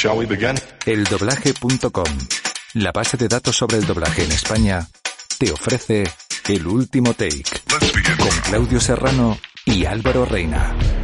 Shall we begin? Eldoblaje.com, la base de datos sobre el doblaje en España, te ofrece el último take con Claudio Serrano y Álvaro Reina.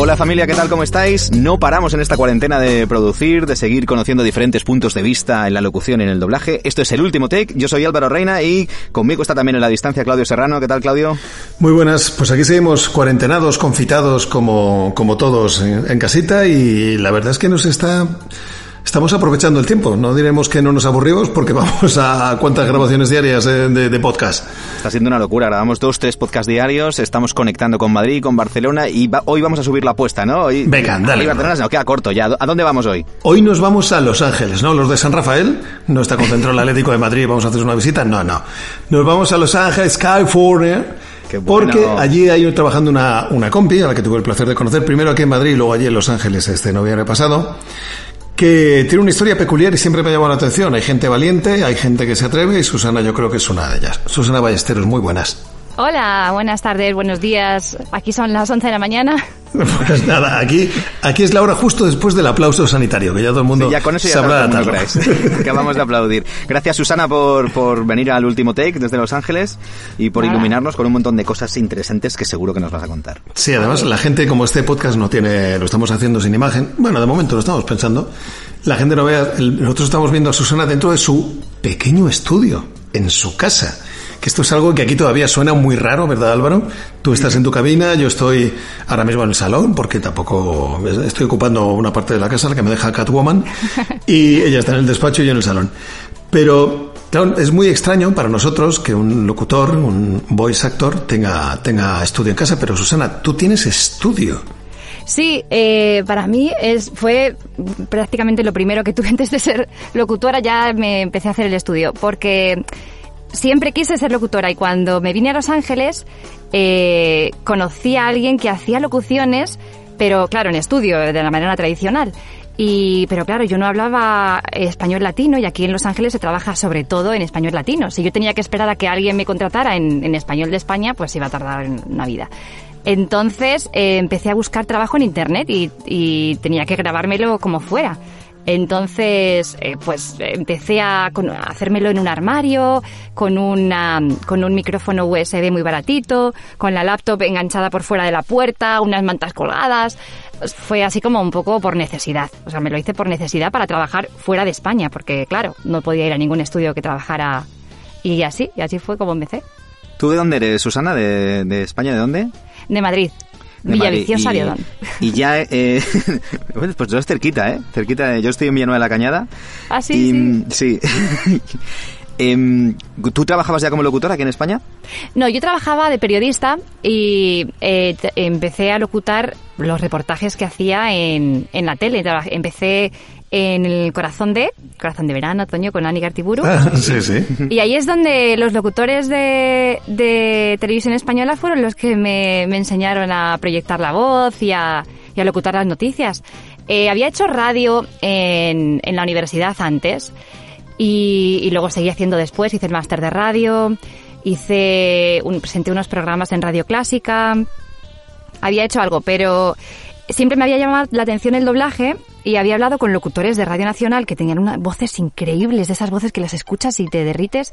Hola familia, ¿qué tal? ¿Cómo estáis? No paramos en esta cuarentena de producir, de seguir conociendo diferentes puntos de vista en la locución y en el doblaje. Esto es el último take. Yo soy Álvaro Reina y conmigo está también en la distancia Claudio Serrano. ¿Qué tal, Claudio? Muy buenas, pues aquí seguimos cuarentenados, confitados como, como todos en, en casita y la verdad es que nos está... Estamos aprovechando el tiempo, no diremos que no nos aburrimos porque vamos a cuántas grabaciones diarias eh, de, de podcast. Está siendo una locura. Grabamos dos, tres podcasts diarios. Estamos conectando con Madrid, con Barcelona y va- hoy vamos a subir la apuesta, ¿no? Hoy, Venga, dale. Barcelona se nos queda corto ya. ¿A dónde vamos hoy? Hoy nos vamos a Los Ángeles, ¿no? Los de San Rafael, no está concentrado el Atlético de Madrid, vamos a hacer una visita, no, no. Nos vamos a Los Ángeles, California. Bueno. Porque allí hay trabajando una, una compi, a la que tuve el placer de conocer, primero aquí en Madrid y luego allí en Los Ángeles este noviembre pasado, que tiene una historia peculiar y siempre me ha llamado la atención. Hay gente valiente, hay gente que se atreve y Susana yo creo que es una de ellas. Susana Ballesteros, muy buenas. Hola, buenas tardes, buenos días. Aquí son las 11 de la mañana. Pues nada, aquí, aquí es la hora justo después del aplauso sanitario, que ya todo el mundo Sí, ya con eso ya sabrá está todo el mundo atarlo. creáis. Acabamos de aplaudir. Gracias Susana por, por venir al último take desde Los Ángeles y por iluminarnos con un montón de cosas interesantes que seguro que nos vas a contar. Sí, además la gente, como este podcast no tiene, lo estamos haciendo sin imagen, bueno, de momento lo estamos pensando, la gente no vea, el- nosotros estamos viendo a Susana dentro de su pequeño estudio, en su casa. Que esto es algo que aquí todavía suena muy raro, ¿verdad Álvaro? Tú estás en tu cabina, yo estoy ahora mismo en el salón, porque tampoco estoy ocupando una parte de la casa, la que me deja Catwoman, y ella está en el despacho y yo en el salón. Pero, claro, es muy extraño para nosotros que un locutor, un voice actor, tenga, tenga estudio en casa, pero Susana, tú tienes estudio. Sí, eh, para mí es, fue prácticamente lo primero que tuve antes de ser locutora, ya me empecé a hacer el estudio, porque siempre quise ser locutora y cuando me vine a Los Ángeles eh, conocí a alguien que hacía locuciones, pero claro, en estudio, de la manera tradicional. Y, pero claro, yo no hablaba español latino y aquí en Los Ángeles se trabaja sobre todo en español latino. Si yo tenía que esperar a que alguien me contratara en, español de España, pues iba a tardar una vida. Entonces eh, empecé a buscar trabajo en internet y, y tenía que grabármelo como fuera. Entonces, eh, pues empecé a, con- a hacérmelo en un armario, con, una, con un micrófono USB muy baratito, con la laptop enganchada por fuera de la puerta, unas mantas colgadas. Fue así como un poco por necesidad. O sea, me lo hice por necesidad para trabajar fuera de España, porque claro, no podía ir a ningún estudio que trabajara. Y así, y así fue como empecé. ¿Tú de dónde eres, Susana? ¿De, de España? ¿De dónde? De Madrid. De Madrid. Villaviciosa, y, de Odón. Y ya, eh, pues tú eres cerquita, ¿eh? Cerquita, de- yo estoy en Villanueva de la Cañada. Ah, sí, y, sí. sí. Em, ¿Tú trabajabas ya como locutora aquí en España? No, yo trabajaba de periodista y eh, empecé a locutar los reportajes que hacía en, en la tele. Empecé en el Corazón de, Corazón de Verano, Otoño, con Ani Gartiburu. Ah, sí, sí. Y ahí es donde los locutores de, de televisión española fueron los que me, me enseñaron a proyectar la voz y a, y a locutar las noticias. Eh, había hecho radio en, en la universidad antes y, y luego seguí haciendo después, hice el máster de radio, hice un, presenté unos programas en Radio Clásica, había hecho algo, pero siempre me había llamado la atención el doblaje y había hablado con locutores de Radio Nacional que tenían unas voces increíbles, de esas voces que las escuchas y te derrites.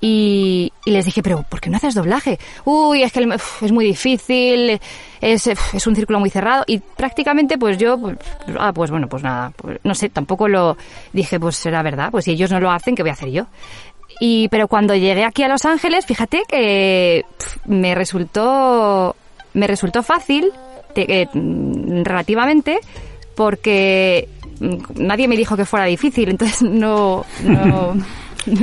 Y, les dije, pero ¿por qué no haces doblaje? Uy, es que es muy difícil, es, es un círculo muy cerrado. Y prácticamente, pues yo, pues, ah, pues bueno, pues nada, pues, no sé, tampoco lo dije, pues será verdad, pues si ellos no lo hacen, ¿qué voy a hacer yo? Y, pero cuando llegué aquí a Los Ángeles, fíjate que me resultó, me resultó fácil, te- eh, relativamente, porque mm, nadie me dijo que fuera difícil, entonces no, no,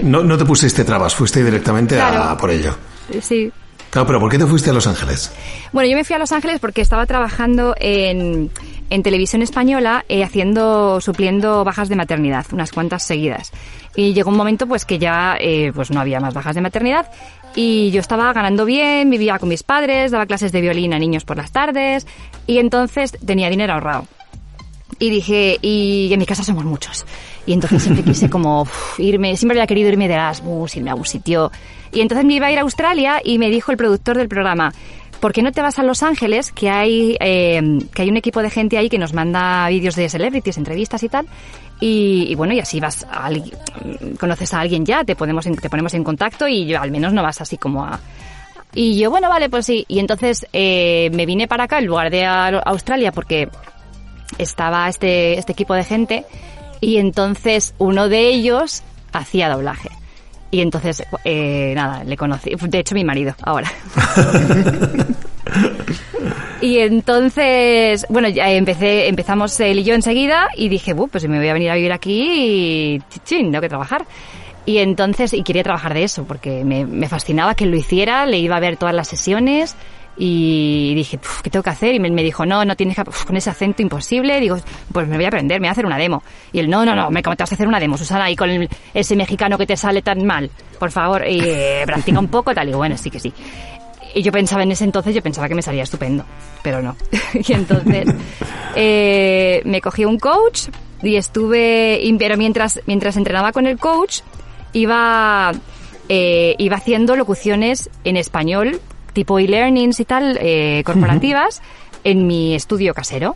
No, no te pusiste trabas, fuiste directamente a por ello. sí. Claro, pero ¿por qué te fuiste a Los Ángeles? Bueno, yo me fui a Los Ángeles porque estaba trabajando en, en televisión española eh, haciendo, supliendo bajas de maternidad, unas cuantas seguidas. Y llegó un momento pues que ya eh, pues no había más bajas de maternidad y yo estaba ganando bien, vivía con mis padres, daba clases de violín a niños por las tardes y entonces tenía dinero ahorrado. Y dije, y en mi casa somos muchos. Y entonces siempre quise como uf, irme, siempre había querido irme de Erasmus, irme a algún sitio. Y entonces me iba a ir a Australia y me dijo el productor del programa, ¿por qué no te vas a Los Ángeles? Que hay, eh, que hay un equipo de gente ahí que nos manda vídeos de celebrities, entrevistas y tal. Y, y bueno, y así vas a, alguien- conoces a alguien ya, te ponemos en, te ponemos en contacto y yo, al menos no vas así como a... Y yo, bueno, vale, pues sí. Y entonces eh, me vine para acá en lugar de a Australia porque estaba este, este equipo de gente y entonces uno de ellos hacía doblaje. Y entonces, eh, nada, le conocí. De hecho, mi marido, ahora. y entonces, bueno, ya empecé, empezamos él y yo enseguida y dije, "Bu, pues me voy a venir a vivir aquí y chin, tengo que trabajar. Y entonces, y quería trabajar de eso, porque me, me fascinaba que lo hiciera, le iba a ver todas las sesiones y dije, "Puf, ¿qué tengo que hacer? Y me, me dijo, no, no tienes que, uf, con ese acento imposible. Digo, pues me voy a aprender, me voy a hacer una demo. Y él, no, no, no, me comentas a hacer una demo, Susana, y con el- ese mexicano que te sale tan mal, por favor, eh, practica un poco, tal. Y bueno, sí que sí. Y yo pensaba en ese entonces, yo pensaba que me salía estupendo, pero no. y entonces eh, me cogí un coach y estuve, pero mientras, mientras entrenaba con el coach, iba, eh, iba haciendo locuciones en español, tipo e-learnings y tal, eh, corporativas, en mi estudio casero.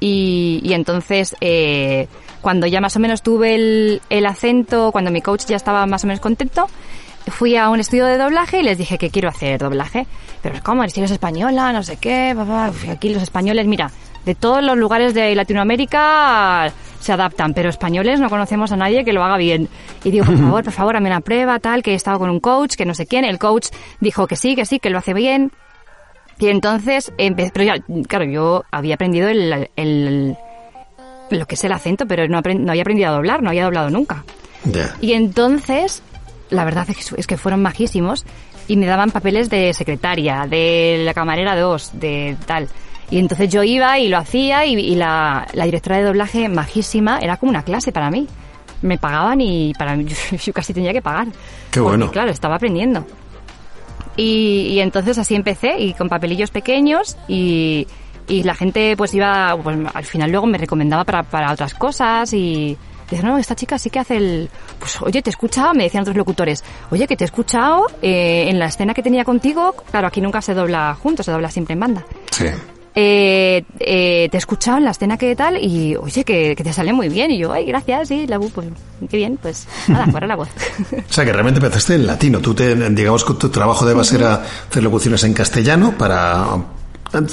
Y, y entonces, eh, cuando ya más o menos tuve el, el acento, cuando mi coach ya estaba más o menos contento, fui a un estudio de doblaje y les dije que quiero hacer doblaje. Pero ¿cómo? Si eres española, no sé qué, papá. Uf, Aquí los españoles, mira, de todos los lugares de Latinoamérica se adaptan, pero españoles no conocemos a nadie que lo haga bien. Y digo, por favor, por favor, hazme una prueba, tal, que he estado con un coach, que no sé quién. El coach dijo que sí, que sí, que lo hace bien. Y entonces, empe- pero ya, claro, yo había aprendido el, el- lo que es el acento, pero no, apren- no había aprendido a doblar, no había doblado nunca. Ya. Y entonces, la verdad es que, fueron majísimos y me daban papeles de secretaria, de la camarera 2, de tal. Y entonces yo iba y lo hacía y, y la, la directora de doblaje, majísima, era como una clase para mí. Me pagaban y para mí yo casi tenía que pagar. Qué Porque, bueno. claro, estaba aprendiendo. Y, y entonces así empecé y con papelillos pequeños y, y la gente pues iba, pues al final luego me recomendaba para, para otras cosas y dice, no, esta chica sí que hace el, pues oye, te he escuchado, me decían otros locutores, oye, que te he escuchado eh, en la escena que tenía contigo, claro, aquí nunca se dobla juntos, se dobla siempre en banda. Sí. Eh, eh, te he escuchado en la escena que tal y oye, que, que te sale muy bien. Y yo, ay, gracias, sí, la bu, pues qué bien, pues nada, fuera la voz. O sea, que realmente empezaste en latino. Tú, te, digamos que tu trabajo de base era hacer locuciones en castellano para...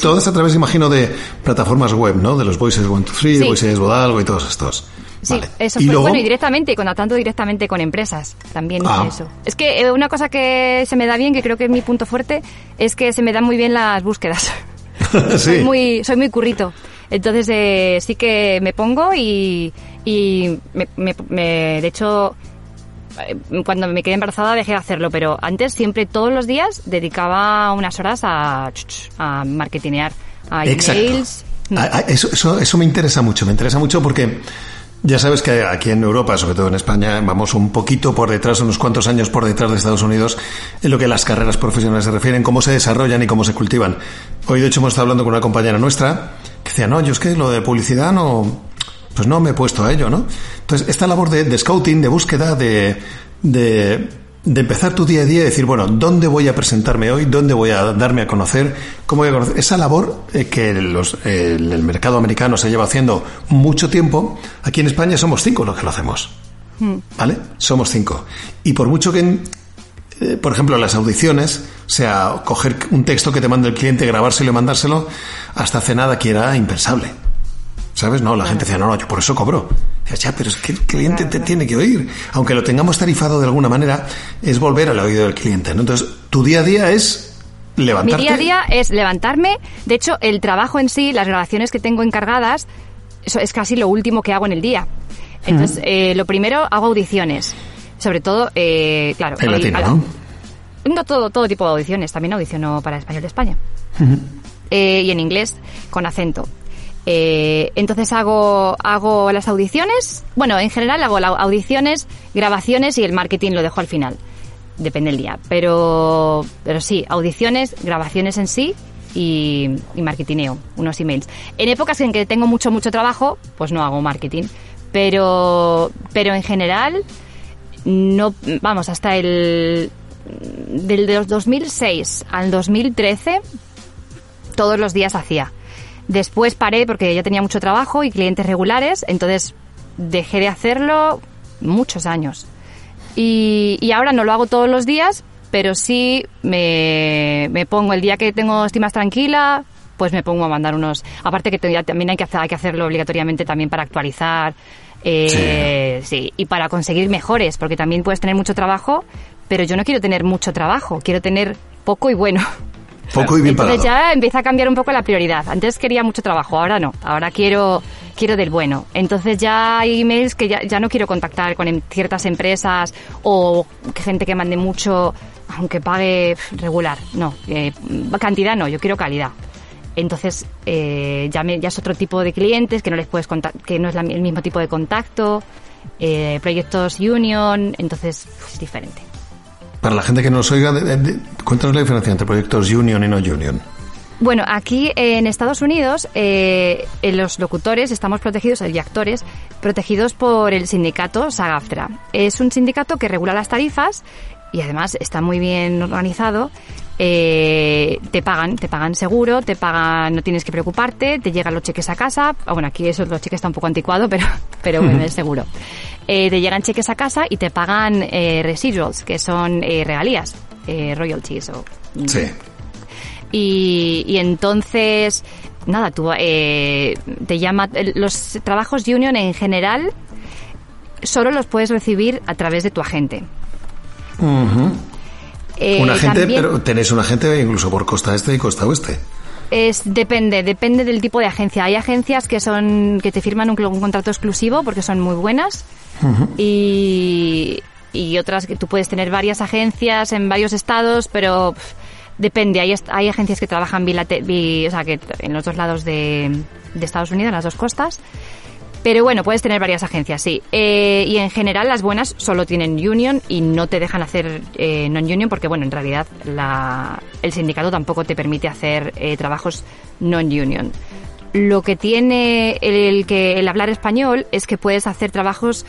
Todas a través, imagino, de plataformas web, ¿no? De los Voices 1, 2, 3, Sí. Voices Bodalgo y todos estos. Sí, Vale. eso y fue luego, bueno y directamente, contactando directamente con empresas. También hice Ah. eso. Es que eh, una cosa que se me da bien, que creo que es mi punto fuerte, es que se me dan muy bien las búsquedas. sí. soy muy soy muy currito. Entonces eh, sí que me pongo y, y me, me- me- de hecho eh, cuando me quedé embarazada dejé de hacerlo, pero antes siempre todos los días dedicaba unas horas a, a marketinear, a Exacto. emails. Eso, eso, eso me interesa mucho, me interesa mucho porque ya sabes que aquí en Europa, sobre todo en España, vamos un poquito por detrás, unos cuantos años por detrás de Estados Unidos en lo que las carreras profesionales se refieren, cómo se desarrollan y cómo se cultivan. Hoy, de hecho, hemos estado hablando con una compañera nuestra que decía, no, yo es que lo de publicidad no, pues no me he puesto a ello, ¿no? Entonces, esta labor de, scouting, de búsqueda, de, de, de empezar tu día a día y decir, bueno, ¿dónde voy a presentarme hoy? ¿Dónde voy a darme a conocer? ¿Cómo voy a conocer? Esa labor eh, que los, eh, el, el mercado americano se lleva haciendo mucho tiempo, aquí en España somos cinco los que lo hacemos. ¿Vale? Somos cinco. Y por mucho que, eh, por ejemplo, las audiciones, o sea, coger un texto que te manda el cliente, grabárselo y mandárselo, hasta hace nada que era impensable. ¿Sabes? No, la gente decía, no, no, yo por eso cobro. Ya, pero es que el cliente te tiene que oír. Aunque lo tengamos tarifado de alguna manera, es volver al oído del cliente. ¿no? Entonces, tu día a día es Mi levantarte. día a día es levantarme. De hecho, el trabajo en sí, las grabaciones que tengo encargadas, eso es casi lo último que hago en el día. Entonces, eh, lo primero hago audiciones. Sobre todo, eh, claro. En el- latino, al- ¿no? No todo, todo tipo de audiciones. También audiciono para Español de España. Eh, y en inglés con acento. Eh, entonces hago, hago las audiciones. Bueno, en general hago audiciones, grabaciones y el marketing lo dejo al final. Depende del día. Pero, pero sí, audiciones, grabaciones en sí y, y marketineo, unos emails. En épocas en que tengo mucho, mucho trabajo, pues no hago marketing. Pero, pero en general, no, vamos, hasta el, del de 2006 al 2013, todos los días hacía. Después paré porque ya tenía mucho trabajo y clientes regulares, entonces dejé de hacerlo muchos años. Y, y ahora no lo hago todos los días, pero sí me, me pongo el día que tengo estoy más tranquila, pues me pongo a mandar unos. Aparte que también hay que, hacer, hay que hacerlo obligatoriamente también para actualizar. eh, sí. y para conseguir mejores, porque también puedes tener mucho trabajo, pero yo no quiero tener mucho trabajo, quiero tener poco y bueno. Poco y bien pagado. Entonces ya empieza a cambiar un poco la prioridad. Antes quería mucho trabajo, ahora no. Ahora quiero quiero del bueno. Entonces ya hay emails que ya, ya no quiero contactar con em- ciertas empresas o gente que mande mucho, aunque pague regular. No, eh, cantidad no, yo quiero calidad. Entonces eh, ya, me- ya es otro tipo de clientes que no les puedes que no es la- el mismo tipo de contacto. eh, proyectos union, entonces es diferente. Para la gente que nos oiga, de- de- cuéntanos la diferencia entre proyectos Union y no Union. Bueno, aquí en Estados Unidos eh, en los locutores estamos protegidos, y actores, protegidos por el sindicato SAG-AFTRA. Es un sindicato que regula las tarifas y además está muy bien organizado. Eh, te pagan, te pagan seguro, te pagan, no tienes que preocuparte, te llegan los cheques a casa. Ah, bueno, aquí eso los cheques está un poco anticuado, pero, pero bueno, es seguro. Eh, te llegan cheques a casa y te pagan eh, residuals, que son regalías, royalties o Sí. y, y entonces, nada, tú eh, te llama. Los trabajos union en general solo los puedes recibir a través de tu agente. Eh, un agente, también pero tenéis un agente incluso por costa este y costa oeste. es depende, depende del tipo de agencia. Hay agencias que son que te firman un, un contrato exclusivo porque son muy buenas y, y otras que tú puedes tener varias agencias en varios estados, pero pff, depende. Hay, hay agencias que trabajan bilate- bi- o sea, que en los dos lados de, de Estados Unidos, en las dos costas. Pero bueno, puedes tener varias agencias, sí. Eh, y en general las buenas solo tienen union y no te dejan hacer eh, non-union porque, bueno, en realidad la, el sindicato tampoco te permite hacer eh, trabajos non-union. Lo que tiene el, que el hablar español es que puedes hacer trabajos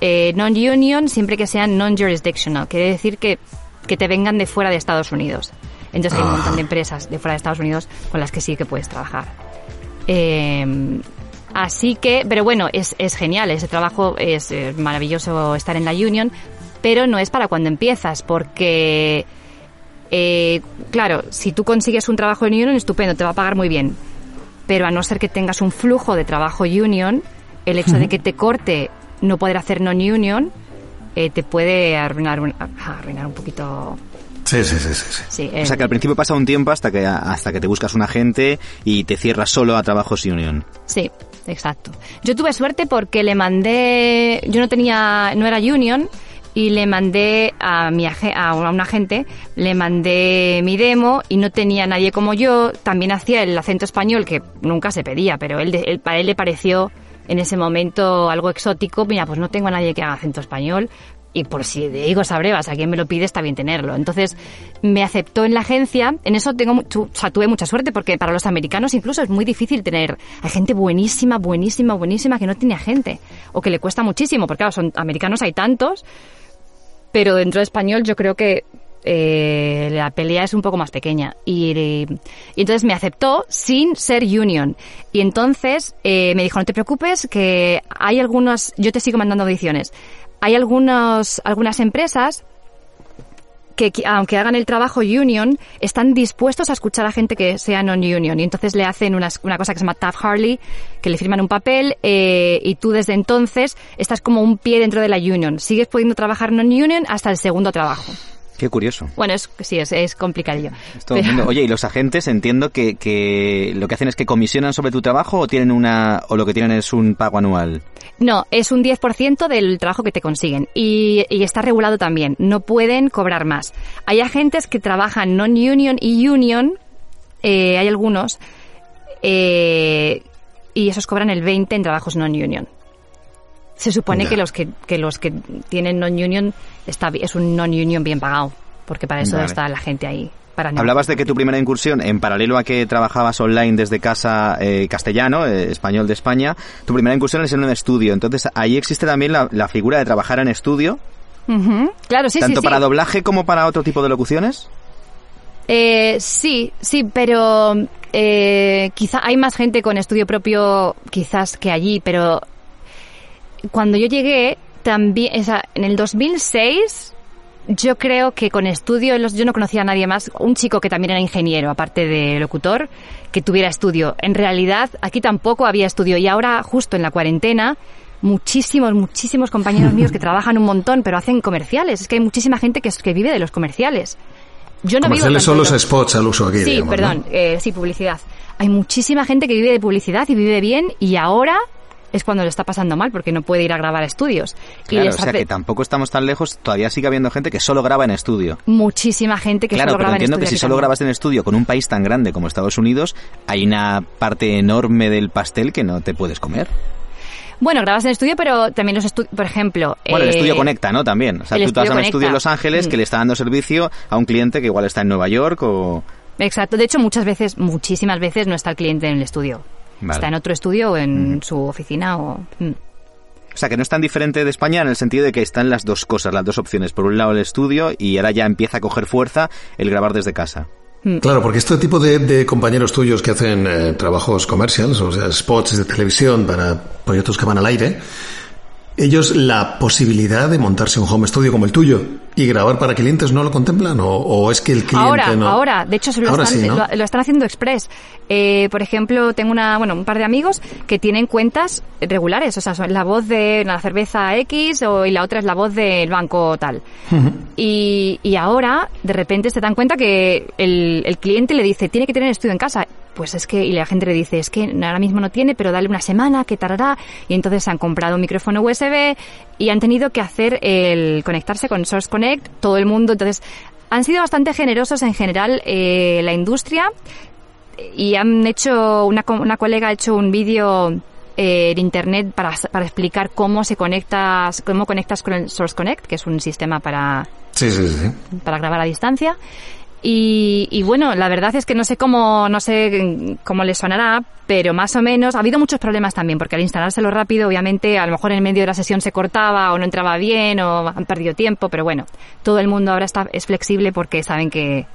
eh, non-union siempre que sean non-jurisdictional. Quiere decir que, que te vengan de fuera de Estados Unidos. Entonces hay un montón de empresas de fuera de Estados Unidos con las que sí que puedes trabajar. Eh, así que, pero bueno, es, es genial, ese trabajo es eh, maravilloso estar en la Union, pero no es para cuando empiezas, porque, eh, claro, si tú consigues un trabajo en Union, estupendo, te va a pagar muy bien, pero a no ser que tengas un flujo de trabajo Union, el hecho de que te corte no poder hacer non-Union, eh, te puede arruinar un, arruinar un poquito. Sí, sí, sí, sí. sí. Sí, eh, O sea que al principio pasa un tiempo hasta que hasta que te buscas un agente y te cierras solo a trabajos union. Sí, exacto. Yo tuve suerte porque le mandé, yo no tenía, no era union y le mandé a mi a un agente, le mandé mi demo y no tenía nadie como yo. También hacía el acento español que nunca se pedía, pero él, él- para él le pareció en ese momento algo exótico. Mira, pues no tengo a nadie que haga acento español. Y por si de Igos Abrevas, a quien me lo pide, está bien tenerlo. Entonces, me aceptó en la agencia. En eso tengo, o sea, tuve mucha suerte porque para los americanos incluso es muy difícil tener. Hay gente buenísima, buenísima, buenísima que no tiene agente. O que le cuesta muchísimo, porque claro, son americanos hay tantos. Pero dentro de español yo creo que eh, la pelea es un poco más pequeña. Y, y entonces me aceptó sin ser union. Y entonces eh, me dijo, no te preocupes, que hay algunos, yo te sigo mandando audiciones. Hay algunos, algunas empresas que aunque hagan el trabajo union, están dispuestos a escuchar a gente que sea non-union. Y entonces le hacen unas- una cosa que se llama Taft Harley, que le firman un papel eh, y tú desde entonces estás como un pie dentro de la union. Sigues pudiendo trabajar non-union hasta el segundo trabajo. Qué curioso. Bueno, es, sí, es, es complicadillo. Es todo el Pero- mundo. Oye, y los agentes entiendo que, que lo que hacen es que comisionan sobre tu trabajo o tienen una o lo que tienen es un pago anual. No, es un 10% del trabajo que te consiguen. Y, y está regulado también. No pueden cobrar más. Hay agentes que trabajan non-union y union. eh, hay algunos. eh, y esos cobran el 20 en trabajos non-union. Se supone Ya. que los que, que los que tienen non-union está, es un non-union bien pagado. Porque para eso Vale. está la gente ahí. para Hablabas de que tu primera incursión, en paralelo a que trabajabas online desde casa eh, castellano, eh, español de España, tu primera incursión es en un estudio. Entonces, ahí existe también la, la figura de trabajar en estudio, Claro, sí, tanto sí. para doblaje como para otro tipo de locuciones. Eh, sí, sí, pero eh, quizá hay más gente con estudio propio quizás que allí, pero cuando yo llegué también, o sea, en el 2006 yo creo que con estudio yo no conocía a nadie más, un chico que también era ingeniero, aparte de locutor, que tuviera estudio. En realidad aquí tampoco había estudio y ahora justo en la cuarentena muchísimos, muchísimos compañeros míos que trabajan un montón, pero hacen comerciales. Es que hay muchísima gente que, que vive de los comerciales. Yo no Comerciales son los lo- spots al uso aquí. Sí, digamos, ¿no? perdón, eh, sí, publicidad. Hay muchísima gente que vive de publicidad y vive bien y ahora es cuando le está pasando mal porque no puede ir a grabar a estudios. y Claro, les o sea hace que tampoco estamos tan lejos, todavía sigue habiendo gente que solo graba en estudio. muchísima gente que claro, solo graba en entiendo que estudio si solo también. grabas en estudio con un país tan grande como Estados Unidos, hay una parte enorme del pastel que no te puedes comer. Bueno, grabas en estudio, pero también los estudios, por ejemplo... Bueno, el eh, estudio conecta, ¿no? También. O sea, tú te vas a un estudio estudio en Los. Ángeles que Mm. le está dando servicio a un cliente que igual está en Nueva York o... Exacto, de hecho muchas veces, muchísimas veces no está el cliente en el estudio. Vale. Está en otro estudio o en su oficina o... mm. O sea, que no es tan diferente de España en el sentido de que están las dos cosas, las dos opciones. Por un lado el estudio y ahora ya empieza a coger fuerza el grabar desde casa. Claro, porque este tipo de, de compañeros tuyos que hacen eh, trabajos comercials, o sea, spots de televisión para proyectos que van al aire, ellos la posibilidad de montarse un home studio como el tuyo y grabar para clientes no lo contemplan o, o es que el cliente Ahora, no. ahora, de hecho se lo, Ahora están, sí, ¿no? lo, lo están haciendo express. Eh, por ejemplo, tengo una, bueno, un par de amigos que tienen cuentas regulares, o sea, son la voz de la cerveza X o, y la otra es la voz del banco tal. y, y ahora, de repente, se dan cuenta que el, el cliente le dice, tiene que tener estudio en casa. Pues es que, y la gente le dice, es que ahora mismo no tiene, pero dale una semana, que tardará. Y entonces han comprado un micrófono USB y han tenido que hacer el conectarse con Source Connect, todo el mundo. Entonces, han sido bastante generosos en general eh, la industria y han hecho, una, una colega ha hecho un vídeo eh, en internet para, para explicar cómo se conecta, cómo conectas con el Source Connect, que es un sistema para, Sí, sí, sí. para grabar a distancia. Y, y bueno, la verdad es que no sé cómo, no sé cómo le sonará, pero más o menos ha habido muchos problemas también, porque al instalárselo rápido, obviamente, a lo mejor en medio de la sesión se cortaba o no entraba bien o han perdido tiempo, pero bueno, todo el mundo ahora está, es flexible porque saben que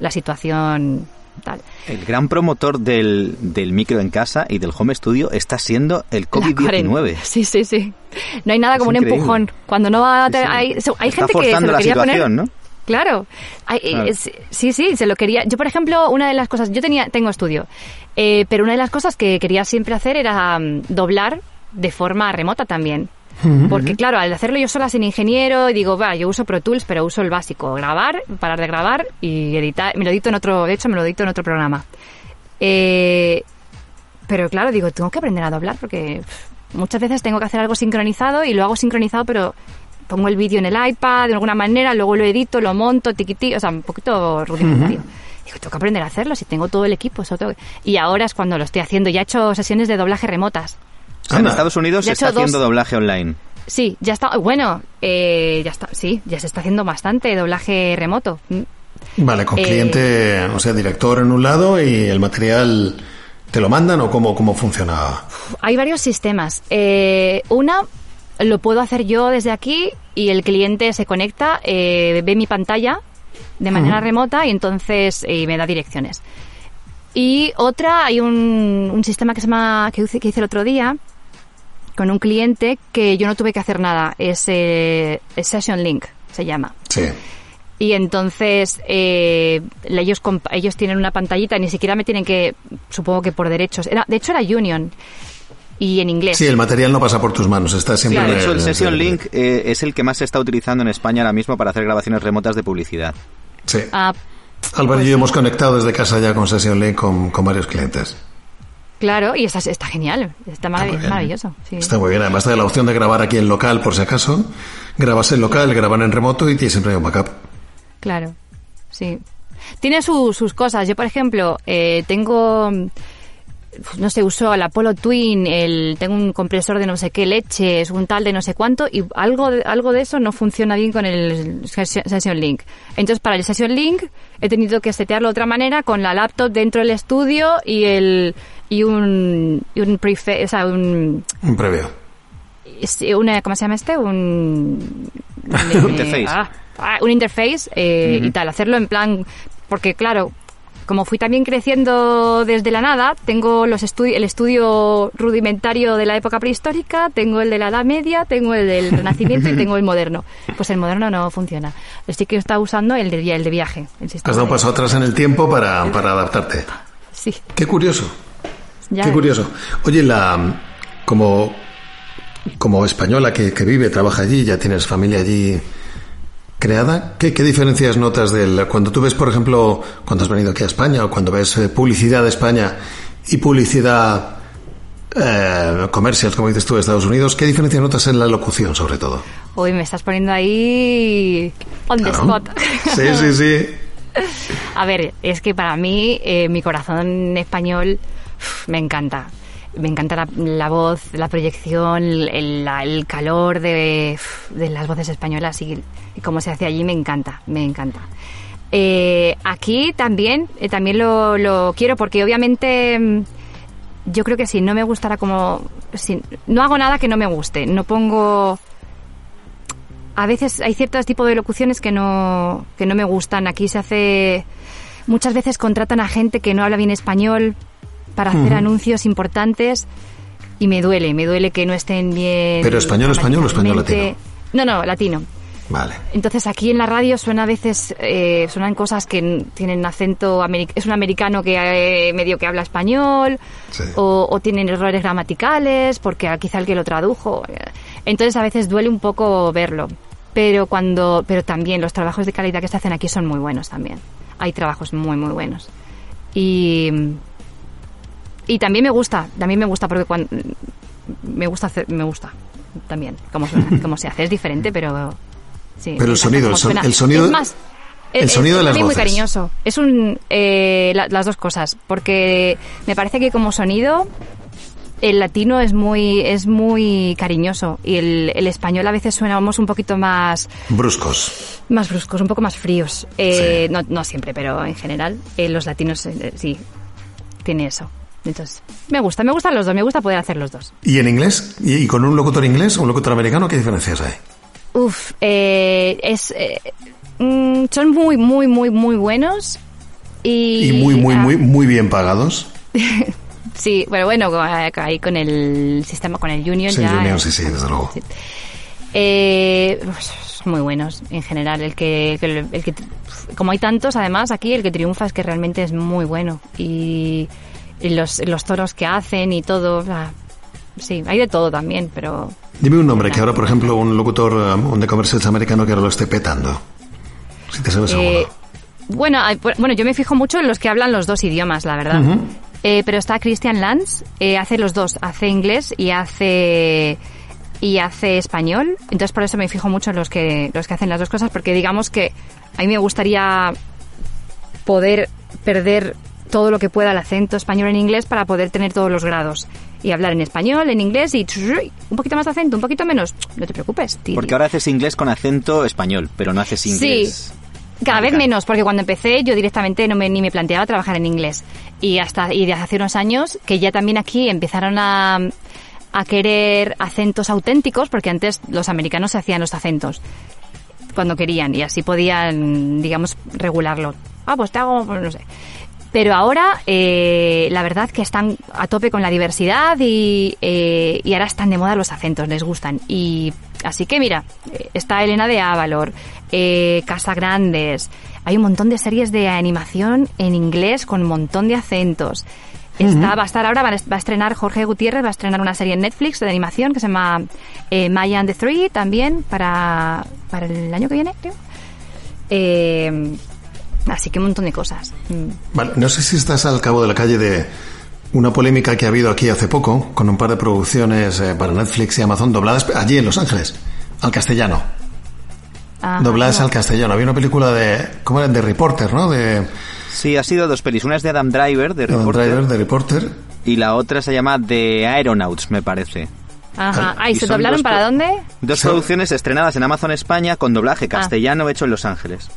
la situación tal. El gran promotor del, del micro en casa y del home studio está siendo el La COVID-19. cuarentena. Sí, sí, sí. No hay nada Es como un empujón. Cuando no va a tener- sí. hay, gente que se lo quería poner. ¿no? Claro. Hay- eh, Claro. es- sí, sí, se lo quería. Yo, por ejemplo, una de las cosas, yo tenía, tengo estudio, eh, pero una de las cosas que quería siempre hacer era mm, doblar de forma remota también. Porque claro, al hacerlo yo sola sin ingeniero, digo, va, yo uso Pro Tools, pero uso el básico, grabar, parar de grabar y editar. Me lo edito en otro, de hecho, me lo edito en otro programa. Eh, pero claro, digo, tengo que aprender a doblar porque muchas veces tengo que hacer algo sincronizado y lo hago sincronizado, pero pongo el vídeo en el iPad de alguna manera, luego lo edito, lo monto, tiquití, o sea, un poquito rudimentario. Digo, tengo que aprender a hacerlo si tengo todo el equipo. eso tengo que- Y ahora es cuando lo estoy haciendo. Ya he hecho sesiones de doblaje remotas. O sea, en. Estados Unidos Ya se he está dos- haciendo doblaje online. Sí, ya está. Bueno, eh, ya está. Sí, ya se está haciendo bastante doblaje remoto. Mm. Vale, con Eh, cliente, o sea, director en un lado y el material te lo mandan o cómo, cómo funciona. Hay varios sistemas. Eh, una lo puedo hacer yo desde aquí y el cliente se conecta, eh, ve mi pantalla de manera remota y entonces eh, me da direcciones. Y otra, hay un, un sistema que se llama, que hice, que hice el otro día con un cliente que yo no tuve que hacer nada. Es, eh, es Session Link, se llama. Sí. Y entonces eh, ellos ellos tienen una pantallita, ni siquiera me tienen que, supongo que por derechos. Era, de hecho era Union y en inglés. Sí, el material no pasa por tus manos, está siempre. Claro. De hecho, el en Session Link eh, es el que más se está utilizando en España ahora mismo para hacer grabaciones remotas de publicidad. Sí. Ah, Álvaro pues y yo hemos conectado desde casa ya con Session Link con, con varios clientes. claro, y está, está genial, está marav- bien. maravilloso. sí. Está muy bien, además de la opción de grabar aquí en local por si acaso. Grabas en local, graban en remoto y tienes siempre un backup. Claro, sí. Tiene su- sus cosas. Yo, por ejemplo, eh, tengo no sé, uso el Apollo Twin, el, tengo un compresor de no sé qué leches, un tal de no sé cuánto, y algo de, algo de eso no funciona bien con el Session Link. Entonces, para el Session Link he tenido que setearlo de otra manera con la laptop dentro del estudio y el y un, y un prefe, o sea, un... Un previo. Una, ¿Cómo se llama este? Un... un interface. Ah, ah, un interface eh, y tal, hacerlo en plan... Porque claro, como fui también creciendo desde la nada, tengo los el estudio rudimentario de la época prehistórica, tengo el de la Edad Media, tengo el del Renacimiento y tengo el moderno. Pues el moderno no funciona. Así que está usando el de, el de viaje. El Has dado paso atrás en el tiempo para, para adaptarte. Sí. Qué curioso. Ya Qué ves. curioso. Oye, la como, como española que, que vive, trabaja allí, ya tienes familia allí creada, ¿qué, qué diferencias notas del cuando tú ves, por ejemplo, cuando has venido aquí a España o cuando ves eh, publicidad de España y publicidad eh, comercial, como dices tú, de Estados Unidos, ¿qué diferencia notas en la locución, sobre todo? Uy, me estás poniendo ahí on the spot. Sí, sí, sí. A ver, es que para mí eh, mi corazón español me encanta. Me encanta la, voz, la proyección, el, la- el calor de, las voces españolas y, y cómo se hace allí me encanta, me encanta. Eh, aquí también, eh, también lo, lo quiero porque obviamente mm, yo creo que si no me gustara como... si- no hago nada que no me guste, no pongo a veces hay ciertos tipos de locuciones que no, que no me gustan. Aquí se hace. Muchas veces contratan a gente que no habla bien español para hacer anuncios importantes y me duele, me duele que no estén bien. ¿Pero español, español o español gramaticalmente. No, no, latino. Vale. Entonces aquí en la radio suena a veces, eh, suenan cosas que tienen acento, es un americano que eh, medio que habla español, Sí. o, o tienen errores gramaticales, porque quizá el que lo tradujo. eh, Entonces a veces duele un poco verlo. Pero cuando, pero también los trabajos de calidad que se hacen aquí son muy buenos también. Hay trabajos muy, muy buenos. Y, y también me gusta, también me gusta porque cuando, me gusta hacer, me gusta también cómo, suena, cómo se hace. Es diferente, pero sí. Pero el sonido, el son- suena. el sonido- Es más, el es- sonido de es las también muy cariñoso. Es un eh, la- las dos cosas, porque me parece que como sonido el latino es muy es muy cariñoso y el, el español a veces suenamos un poquito más Bruscos. más bruscos, un poco más fríos. Eh, Sí. no, no siempre, pero en general eh, los latinos eh, sí tiene eso. Entonces me gusta, me gustan los dos, me gusta poder hacer los dos. ¿Y en inglés? ¿Y, y con un locutor inglés o un locutor americano? ¿Qué diferencias hay? Uf, eh, es eh, mm, son muy muy muy muy buenos y, Y muy, muy, ah, muy, muy bien pagados. Sí, bueno, bueno, ahí con el sistema, con el Union Sí, ya. Union, eh, sí, sí, desde luego. sí. Eh, pues, son muy buenos en general. El que, el que- el que- como hay tantos, además aquí el que triunfa es que realmente es muy bueno y, y los, los toros que hacen y todo. ah, sí, hay de todo también, pero Dime un nombre que ahora, por ejemplo, un locutor, um, un de commercials americano que ahora lo esté petando. Si te sabes Eh, bueno, bueno, yo me fijo mucho en los que hablan los dos idiomas, la verdad. Eh, pero está Christian Lanz, eh, hace los dos, hace inglés y hace y hace español. Entonces por eso me fijo mucho en los que los que hacen las dos cosas, porque digamos que a mí me gustaría poder perder todo lo que pueda el acento español en inglés para poder tener todos los grados y hablar en español, en inglés y un poquito más de acento, un poquito menos, no te preocupes. tiri. Porque ahora haces inglés con acento español, pero no haces inglés. Cada vez menos, porque cuando empecé yo directamente no me, ni me planteaba trabajar en inglés. Y hasta y desde hace unos años que ya también aquí empezaron a, a querer acentos auténticos, porque antes los americanos se hacían los acentos cuando querían y así podían, digamos, regularlo. Ah, pues te hago, pues no sé. Pero ahora, eh, la verdad que están a tope con la diversidad y, eh, y ahora están de moda los acentos, les gustan. Y así que mira, eh, está Elena de Avalor, eh, Casa Grandes, hay un montón de series de animación en inglés con un montón de acentos. Está, va a estar ahora, va a va a estrenar Jorge Gutiérrez, va a estrenar una serie en Netflix de animación que se llama eh, Maya and the Three también para, para el año que viene, creo. Eh, así que un montón de cosas. Mm. Vale, no sé si estás al cabo de la calle de una polémica que ha habido aquí hace poco con un par de producciones eh, para Netflix y Amazon dobladas allí en Los Ángeles, al castellano. Ah, dobladas no. al castellano. Había una película de, ¿cómo era? De Reporter, ¿no? De, Sí, ha sido dos pelis. Una es de Adam Driver, de de Adam Reporter, Driver, de Reporter. y la otra se llama The Aeronauts, me parece. Ajá. Ah, ¿y Y se doblaron dos para dónde? Dos producciones estrenadas en Amazon España con doblaje castellano hecho en Los Ángeles.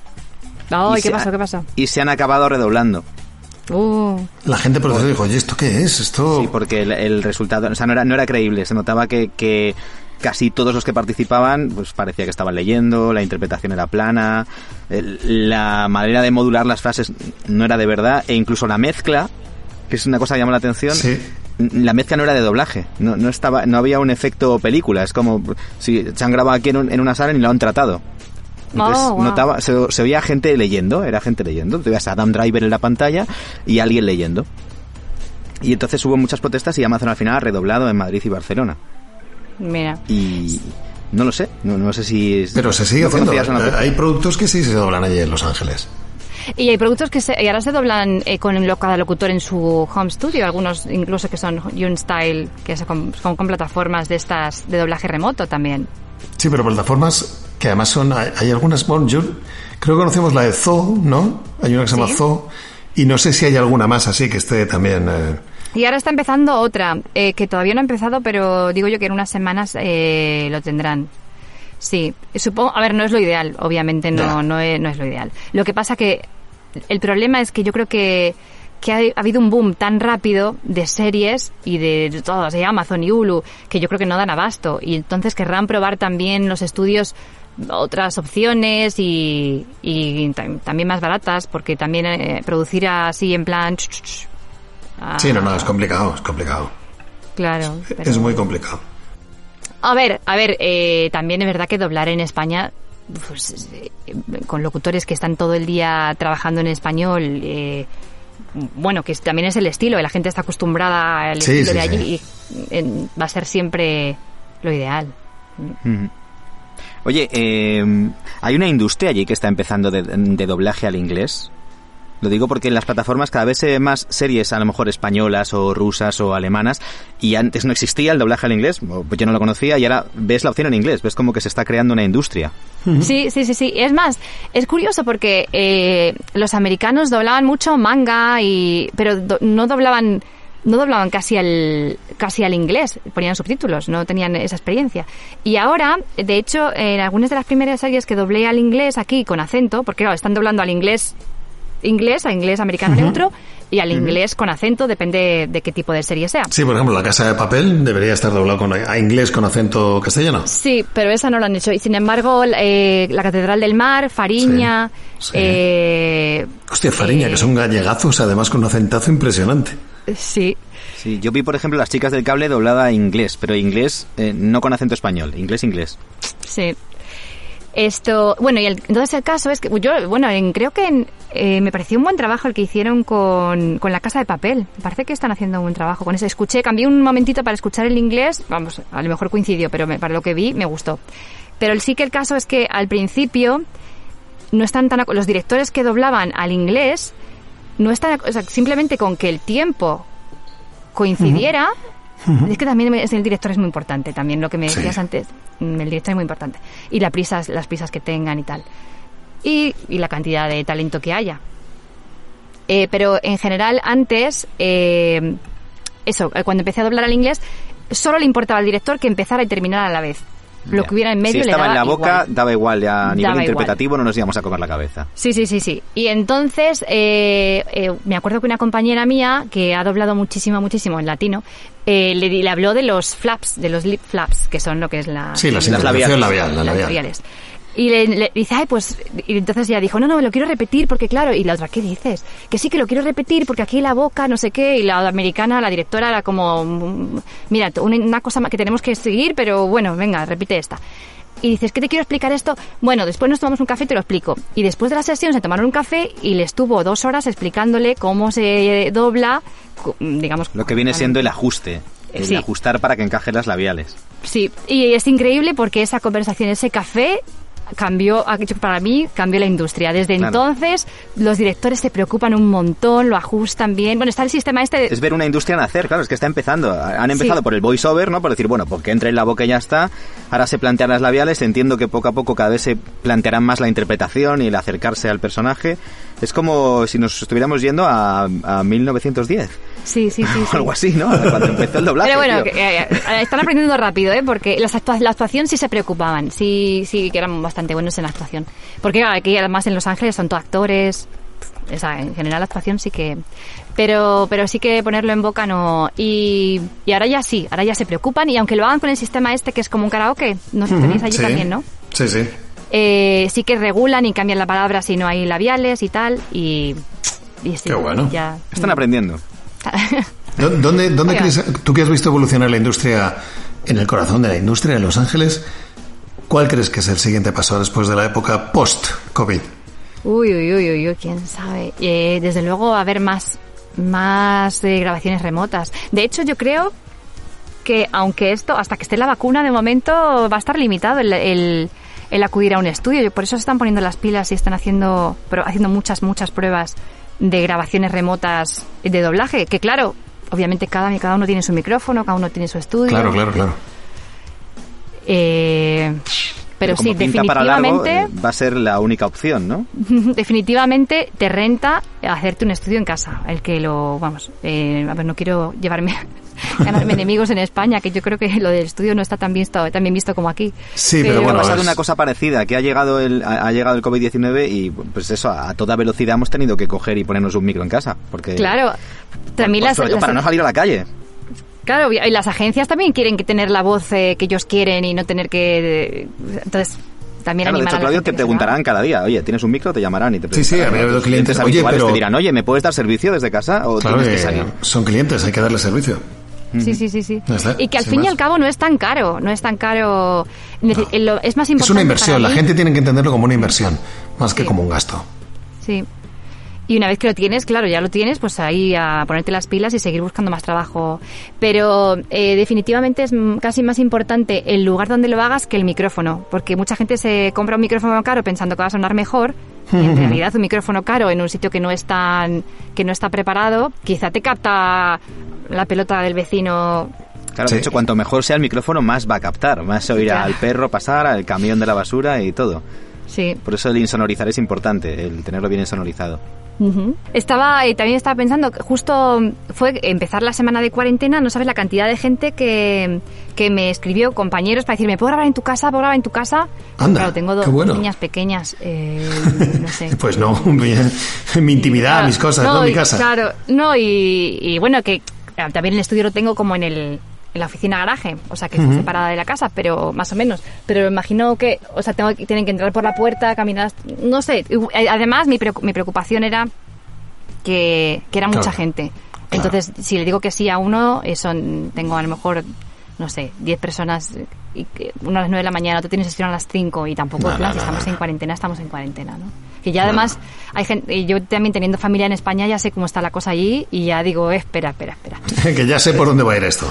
Ay, Y ¿qué se pasó? ¿Qué pasó? Y se han acabado redoblando. Uh, La gente por dijo, oye, ¿esto qué es? Esto... Sí, porque el, el resultado, o sea, no era, no era creíble. Se notaba que, que casi todos los que participaban, pues parecía que estaban leyendo, la interpretación era plana, el- la manera de modular las frases no era de verdad, e incluso la mezcla, que es una cosa que llama la atención, Sí. la mezcla no era de doblaje, no, no estaba, no había un efecto película, es como si se han grabado aquí en, un- en una sala y lo han tratado. Entonces, Oh, wow. notaba, se, se oía gente leyendo, era gente leyendo. Te veías a Adam Driver en la pantalla y alguien leyendo. Y entonces hubo muchas protestas y Amazon al final ha redoblado en Madrid y Barcelona. mira. Y no lo sé, no, no sé si... Pero se sigue ¿no haciendo. una- Hay productos que sí se doblan allí en Los Ángeles. Y hay productos que se, y ahora se doblan eh, con lo- cada locutor en su home studio, algunos incluso que son Style, que es con, con, con plataformas de estas de doblaje remoto también. Sí, pero plataformas que además son... Hay, hay algunas... Bueno, yo creo que conocemos la de Zoo, ¿no? Hay una que se llama Sí. Zoo. Y no sé si hay alguna más así que esté también... eh, Y ahora está empezando otra, eh, que todavía no ha empezado, pero digo yo que en unas semanas eh, lo tendrán. Sí, supongo, a ver, no es lo ideal, obviamente no, no, es, no es lo ideal. Lo que pasa que el problema es que yo creo que, que ha, ha habido un boom tan rápido de series y de, de todas, de Amazon y Hulu, que yo creo que no dan abasto. Y entonces querrán probar también los estudios otras opciones y, y tam- también más baratas, porque también eh, producir así en plan... ch, ch, ch, ah, Sí, no, no, es complicado, es complicado. Claro. pero- Es muy complicado. A ver, a ver, eh, también es verdad que doblar en España, pues, eh, con locutores que están todo el día trabajando en español, eh, bueno, que también es el estilo, la gente está acostumbrada al Sí, estilo sí, de allí sí. y va a ser siempre lo ideal. Ujú. Oye, eh, hay una industria allí que está empezando de, doblaje al inglés. Lo digo porque en las plataformas cada vez se más series, a lo mejor españolas o rusas o alemanas, y antes no existía el doblaje al inglés, pues yo no lo conocía, y ahora ves la opción en inglés, ves como que se está creando una industria. Sí, sí, sí, sí. Es más, es curioso porque eh, los americanos doblaban mucho manga y, pero do- no doblaban, no doblaban casi al, casi al inglés, ponían subtítulos, no tenían esa experiencia. Y ahora, de hecho, en algunas de las primeras series que doblé al inglés aquí con acento, porque claro, están doblando al inglés inglés, a inglés americano neutro y al inglés con acento, depende de qué tipo de serie sea. Sí, por ejemplo, La Casa de Papel debería estar doblado con, a inglés con acento castellano. Sí, pero esa no lo han hecho. Y sin embargo, eh, la Catedral del Mar, Fariña, Sí, sí. eh, Hostia, Fariña, eh, que son gallegazos, además con un acentazo impresionante. Sí, Sí, yo vi, por ejemplo, Las chicas del cable doblada a inglés, pero inglés eh, no con acento español, inglés-inglés. sí. Esto, bueno, y el- entonces el caso es que yo, bueno, en- creo que en- eh, me pareció un buen trabajo el que hicieron con, con la casa de papel. Me parece que están haciendo un buen trabajo con eso. Escuché, cambié un momentito para escuchar el inglés, vamos, a lo mejor coincidió, pero me- para lo que vi me gustó. Pero sí que el caso es que al principio no están tan, los directores que doblaban al inglés no están, ac- o sea, simplemente con que el tiempo coincidiera. Es que también es- el director es muy importante, también lo que me Sí. decías antes, mm, el director es muy importante. Y las prisas, las prisas que tengan y tal. Y, y la cantidad de talento que haya. Eh, pero en general, antes, eh, eso, eh, cuando empecé a doblar al inglés, solo le importaba al director que empezara y terminara a la vez. Lo que hubiera en medio si le estaba daba en la boca, igual. daba igual, ya a nivel Daba igual. interpretativo no nos íbamos a comer la cabeza. Sí, sí, sí, sí. Y entonces, eh, eh, me acuerdo que una compañera mía, que ha doblado muchísimo, muchísimo en latino, eh, le, di- le habló de los flaps, de los lip flaps, que son lo que es la... Sí, la las sincronización labial, la las labial. labiales. Y le, le dice, ay, pues, y entonces ella dijo, no, no, lo quiero repetir porque claro, y la otra, ¿qué dices? Que sí, que lo quiero repetir porque aquí la boca, no sé qué, y la americana, la directora era como, mm, mira, una, cosa que tenemos que seguir, pero bueno, venga, repite esta. Y dices, ¿qué te quiero explicar esto? Bueno, después nos tomamos un café y te lo explico. Y después de la sesión se tomaron un café y le estuvo dos horas explicándole cómo se dobla, digamos... Lo que viene siendo el ajuste, el Sí. ajustar para que encajen las labiales. Sí, y es increíble porque esa conversación, ese café cambió, para mí, cambió la industria. Desde Claro. entonces, los directores se preocupan un montón, lo ajustan bien. Bueno, está el sistema este... de- Es ver una industria nacer, claro, es que está empezando. Han empezado Sí. por el voiceover, ¿no? Por decir, bueno, porque entre en la boca y ya está. Ahora se plantean las labiales. Entiendo que poco a poco cada vez se plantearán más la interpretación y el acercarse al personaje. Es como si nos estuviéramos yendo a, a 1910. Sí, sí, sí. Algo así, ¿no? Cuando empezó el doblaje. Pero bueno, tío. que, eh, eh, están aprendiendo rápido, ¿eh? Porque las actua- la actuación sí se preocupaban, sí, sí que eran bastante buenos en la actuación. Porque aquí además en Los Ángeles son todos actores, o sea, en general la actuación sí que... Pero, pero sí que ponerlo en boca no... Y, y ahora ya sí, ahora ya se preocupan y aunque lo hagan con el sistema este que es como un karaoke, no sé, tenéis allí Sí. también, ¿no? Sí, sí. Eh, sí que regulan y cambian la palabra si no hay labiales y tal y... y sí, Qué bueno. Ya, Están aprendiendo. ¿Dó- ¿Dónde, dónde crees, tú que has visto evolucionar la industria en el corazón de la industria en Los Ángeles, cuál crees que es el siguiente paso después de la época post-COVID? Uy, uy, uy, uy, uy, quién sabe. Eh, desde luego va a haber más, más eh, grabaciones remotas. De hecho, yo creo que aunque esto, hasta que esté la vacuna, de momento va a estar limitado el, el, el acudir a un estudio. Yo- Por eso se están poniendo las pilas y están haciendo, haciendo muchas, muchas pruebas de grabaciones remotas de doblaje. Que claro, obviamente cada, cada uno tiene su micrófono, cada uno tiene su estudio. Claro, claro, claro. Eh, pero, como sí, pinta para largo, definitivamente... eh, va a ser la única opción, ¿no? definitivamente te renta hacerte un estudio en casa. El que lo, vamos, eh, a ver, no quiero llevarme, ganarme enemigos en España, que yo creo que lo del estudio no está tan visto, tan bien visto como aquí. Sí, pero Ha bueno, pasado una cosa parecida, que ha llegado el, ha ha llegado el COVID-19 y pues eso, a toda velocidad hemos tenido que coger y ponernos un micro en casa. Porque, Claro, también Pues las, sobre todo las- para no salir a la calle. Claro, y las agencias también quieren que tener la voz eh, que ellos quieren y no tener que, eh, entonces también Claro, de animar hecho, a la Claudio, te que preguntarán cada día, oye, ¿tienes un micro? Te llamarán y te Sí, sí, ¿no? habido Tus clientes, oye, habituales pero- te dirán, oye, ¿me puedes dar servicio desde casa o Claro tienes que que salir? son clientes, hay que darles servicio. Sí, sí, sí, sí. Ya está, Y que al fin y más. al cabo no es tan caro, no es tan caro. Eh, lo- Es más importante. Es una inversión, para la gente tiene que entenderlo como una inversión, más que Sí. como un gasto. Sí. Y una vez que lo tienes, claro, ya lo tienes, pues ahí a ponerte las pilas y seguir buscando más trabajo. Pero eh, definitivamente es casi más importante el lugar donde lo hagas que el micrófono, porque mucha gente se compra un micrófono caro pensando que va a sonar mejor. Y en realidad un micrófono caro en un sitio que no es tan, que no está preparado, quizá te capta la pelota del vecino. Claro, Sí. de hecho, cuanto mejor sea el micrófono, más va a captar. Más se oirá Ya. al perro pasar, al camión de la basura y todo. Sí. Por eso el insonorizar es importante, el tenerlo bien insonorizado. Estaba y también estaba pensando que justo fue empezar la semana de cuarentena, no sabes la cantidad de gente que, que me escribió compañeros para decirme, ¿puedo grabar en tu casa? ¿Puedo grabar en tu casa? Anda, claro, tengo dos bueno. niñas pequeñas, eh, no sé. Pues no, mi intimidad, Claro, mis cosas, no, mi y- casa. Claro, no, y, y bueno, que también el estudio lo tengo como en el en la oficina garaje, o sea que está separada de la casa, pero más o menos. Pero imagino que, o sea, tengo tienen que entrar por la puerta, caminar, no sé. Eh, Además, mi, mi preocupación era que, que era mucha Claro. gente. Entonces, si le digo que sí a uno, son, tengo a lo mejor, no sé, 10 personas, y uno a las 9 de la mañana, otro tiene sesión a las 5 y tampoco, No, no, si estamos en cuarentena, estamos en cuarentena, ¿no? Que ya además hay gente, yo también teniendo familia en España ya sé cómo está la cosa allí y ya digo, eh, espera, espera, espera. que ya sé por dónde va a ir esto.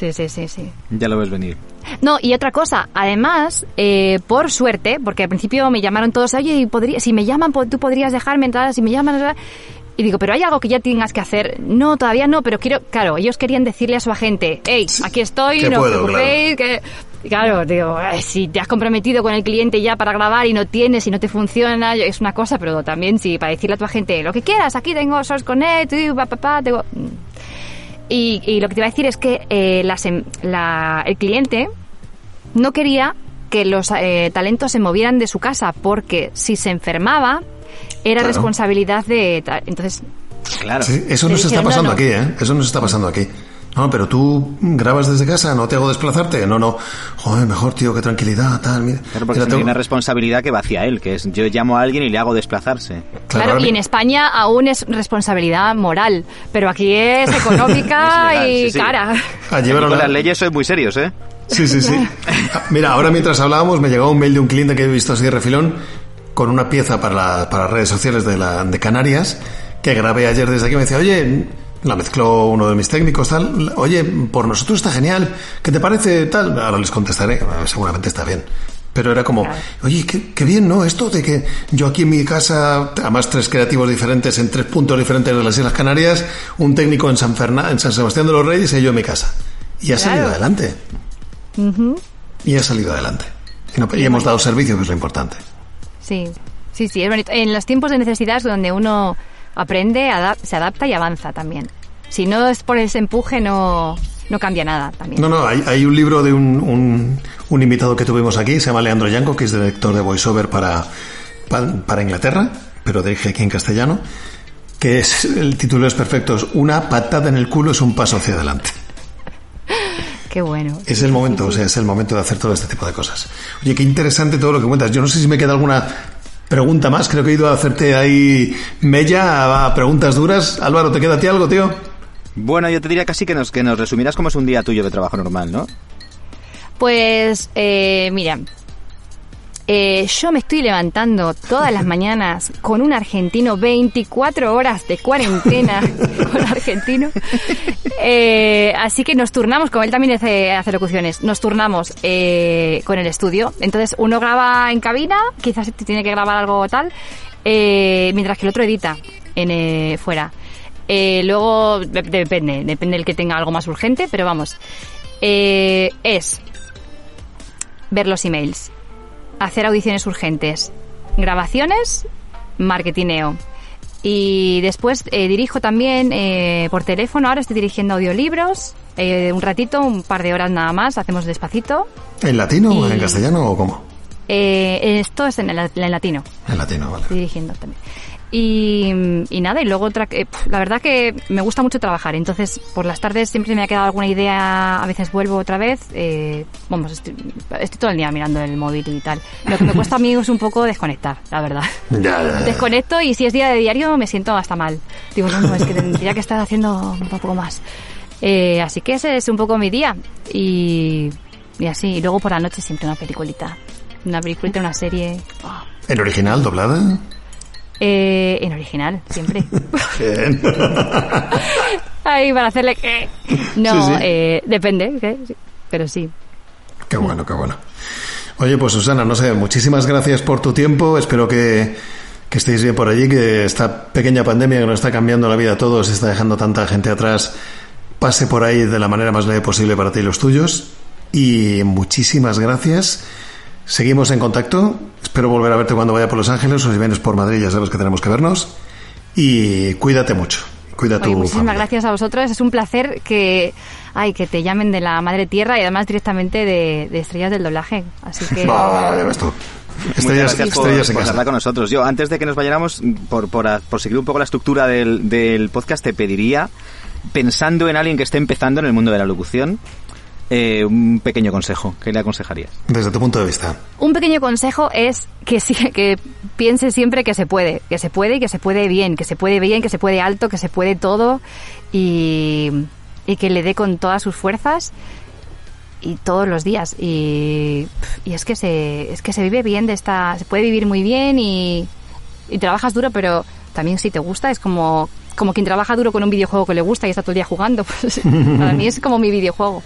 Sí, sí, sí, sí. Ya lo ves venir. No, y otra cosa, además, eh, por suerte, porque al principio me llamaron todos, oye, y podría, si me llaman, tú podrías dejarme entrar, si me llaman... Y digo, pero hay algo que ya tengas que hacer. No, todavía no, pero quiero, claro, ellos querían decirle a su agente, hey, aquí estoy, que no os puedo, preocupéis, que... y Claro, digo, "Ay, si te has comprometido con el cliente ya para grabar y no tienes y no te funciona, es una cosa, pero también si para decirle a tu agente, lo que quieras, aquí tengo Source Connect, y pa, pa, pa, tengo... Y, y lo que te iba a decir es que eh, las em- la- el cliente no quería que los eh, talentos se movieran de su casa porque si se enfermaba era Claro. responsabilidad de... Entonces, Claro. Sí, eso nos está pasando no, no. aquí, ¿eh? Eso nos está pasando aquí. No, pero tú grabas desde casa, no te hago desplazarte. No, no. Joder, mejor, tío, qué tranquilidad, tal. Mira. Claro, porque Mira, tengo- una responsabilidad que va hacia él, que es yo llamo a alguien y le hago desplazarse. claro, y en España aún es responsabilidad moral, pero aquí es económica Es legal, y sí, sí. cara. Llevaron Con la- las leyes soy muy serios, ¿eh? Sí, sí, sí. Mira, ahora mientras hablábamos me llegó un mail de un cliente que he visto así de refilón con una pieza para, la- para redes sociales de, la, de Canarias que grabé ayer desde aquí. Me decía, oye, la mezcló uno de mis técnicos, tal. Oye, por nosotros está genial. ¿Qué te parece tal? Ahora les contestaré, seguramente está bien. Pero era como, oye, qué, qué bien, ¿no? Esto de que yo aquí en mi casa, además tres creativos diferentes en tres puntos diferentes de las Islas Canarias, un técnico en San, Fernan- en San Sebastián de los Reyes y yo en mi casa. Y ha salido adelante. Y ha salido adelante. Y, no- y hemos dado servicio, que es lo importante. Sí, sí, sí, es bonito. En los tiempos de necesidad es donde uno aprende, adap- se adapta y avanza también. Si no es por ese empuje, no, no cambia nada también. No, no, hay, hay un libro de un, un, un invitado que tuvimos aquí, se llama Leandro Yanco, que es director de voiceover para, para, para Inglaterra, pero dirige aquí en castellano, que es, el título es perfecto, es Una patada en el culo es un paso hacia adelante. Qué bueno. Es el momento, o sea, es el momento de hacer todo este tipo de cosas. Oye, qué interesante todo lo que cuentas. Yo no sé si me queda alguna pregunta más. Creo que he ido a hacerte ahí mella a preguntas duras. Álvaro, ¿te queda a ti algo, tío? Bueno, yo te diría casi que nos, que nos resumieras cómo es un día tuyo de trabajo normal, ¿no? Pues, eh, mira, eh, yo me estoy levantando todas las mañanas con un argentino, 24 horas de cuarentena con argentino. Eh, así que nos turnamos, como él también hace, hace locuciones, nos turnamos eh, con el estudio. Entonces uno graba en cabina, quizás tiene que grabar algo tal, eh, mientras que el otro edita en eh, fuera. Eh, luego de- depende, depende del que tenga algo más urgente, pero vamos. Eh, es ver los emails, hacer audiciones urgentes, grabaciones, marketineo. Y después eh, dirijo también eh, por teléfono, ahora estoy dirigiendo audiolibros, eh, un ratito, un par de horas nada más, hacemos despacito. ¿En latino o en castellano o cómo? Eh, esto es en, el- en latino, En latino, vale. estoy dirigiendo también. Y, y nada, y luego otra, pf, la verdad que me gusta mucho trabajar, entonces por las tardes siempre me ha quedado alguna idea, a veces vuelvo otra vez, eh, vamos, estoy, estoy todo el día mirando el móvil y tal. Lo que me cuesta a mí es un poco desconectar, la verdad. Desconecto y si es día de diario me siento hasta mal. Digo, no, no, es que tendría que estar haciendo un poco más. Eh, así que ese es un poco mi día y, y así, y luego por la noche siempre una peliculita. Una peliculita, una serie. oh. ¿En original, doblada? Eh, en original, siempre. Bien. Ahí para hacerle que. No, Sí, sí. Eh, depende. Sí, pero sí. Qué bueno, qué bueno. Oye, pues Susana, no sé, muchísimas gracias por tu tiempo. Espero que, que estéis bien por allí, que esta pequeña pandemia que nos está cambiando la vida a todos, está dejando tanta gente atrás, pase por ahí de la manera más leve posible para ti y los tuyos. Y muchísimas gracias. Seguimos en contacto. Espero volver a verte cuando vaya por Los Ángeles o si vienes por Madrid, ya sabes que tenemos que vernos. Y cuídate mucho. Cuida tu Oye, muchísimas familia. gracias a vosotros. Es un placer que, ay, que te llamen de la madre tierra y además directamente de, de estrellas del doblaje. Así que. Va, ya ves tú. Estrellas, gracias por, estrellas en por casa. charlar con nosotros. Yo, antes de que nos vayáramos, por, por, por seguir un poco la estructura del, del podcast, te pediría, pensando en alguien que esté empezando en el mundo de la locución, eh, un pequeño consejo. ¿Qué le aconsejarías? Desde tu punto de vista. Un pequeño consejo es que sí, que piense siempre que se puede, que se puede y que se puede bien, que se puede bien, que se puede alto, que se puede todo y, y que le dé con todas sus fuerzas y todos los días y, y es que se es que se vive bien de esta se puede vivir muy bien y, y trabajas duro pero también si te gusta es como como quien trabaja duro con un videojuego que le gusta y está todo el día jugando pues, para mí es como mi videojuego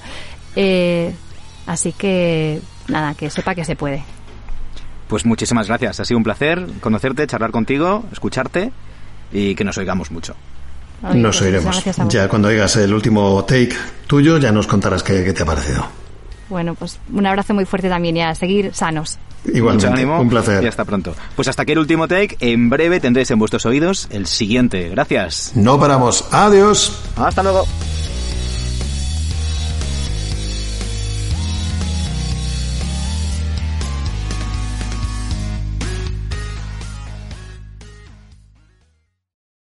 Eh, así que nada que sepa que se puede Pues muchísimas gracias. Ha sido un placer conocerte, charlar contigo, escucharte y que nos oigamos mucho. Oye, Nos pues, oiremos. muchas gracias a Ya cuando oigas el último take tuyo, ya nos contarás qué, qué te ha parecido. bueno pues un abrazo muy fuerte también y a seguir sanos Igualmente, Mucho ánimo un placer. y hasta pronto. Pues hasta aquí el último take. En breve tendréis en vuestros oídos el siguiente. Gracias. No paramos. Adiós. Hasta luego.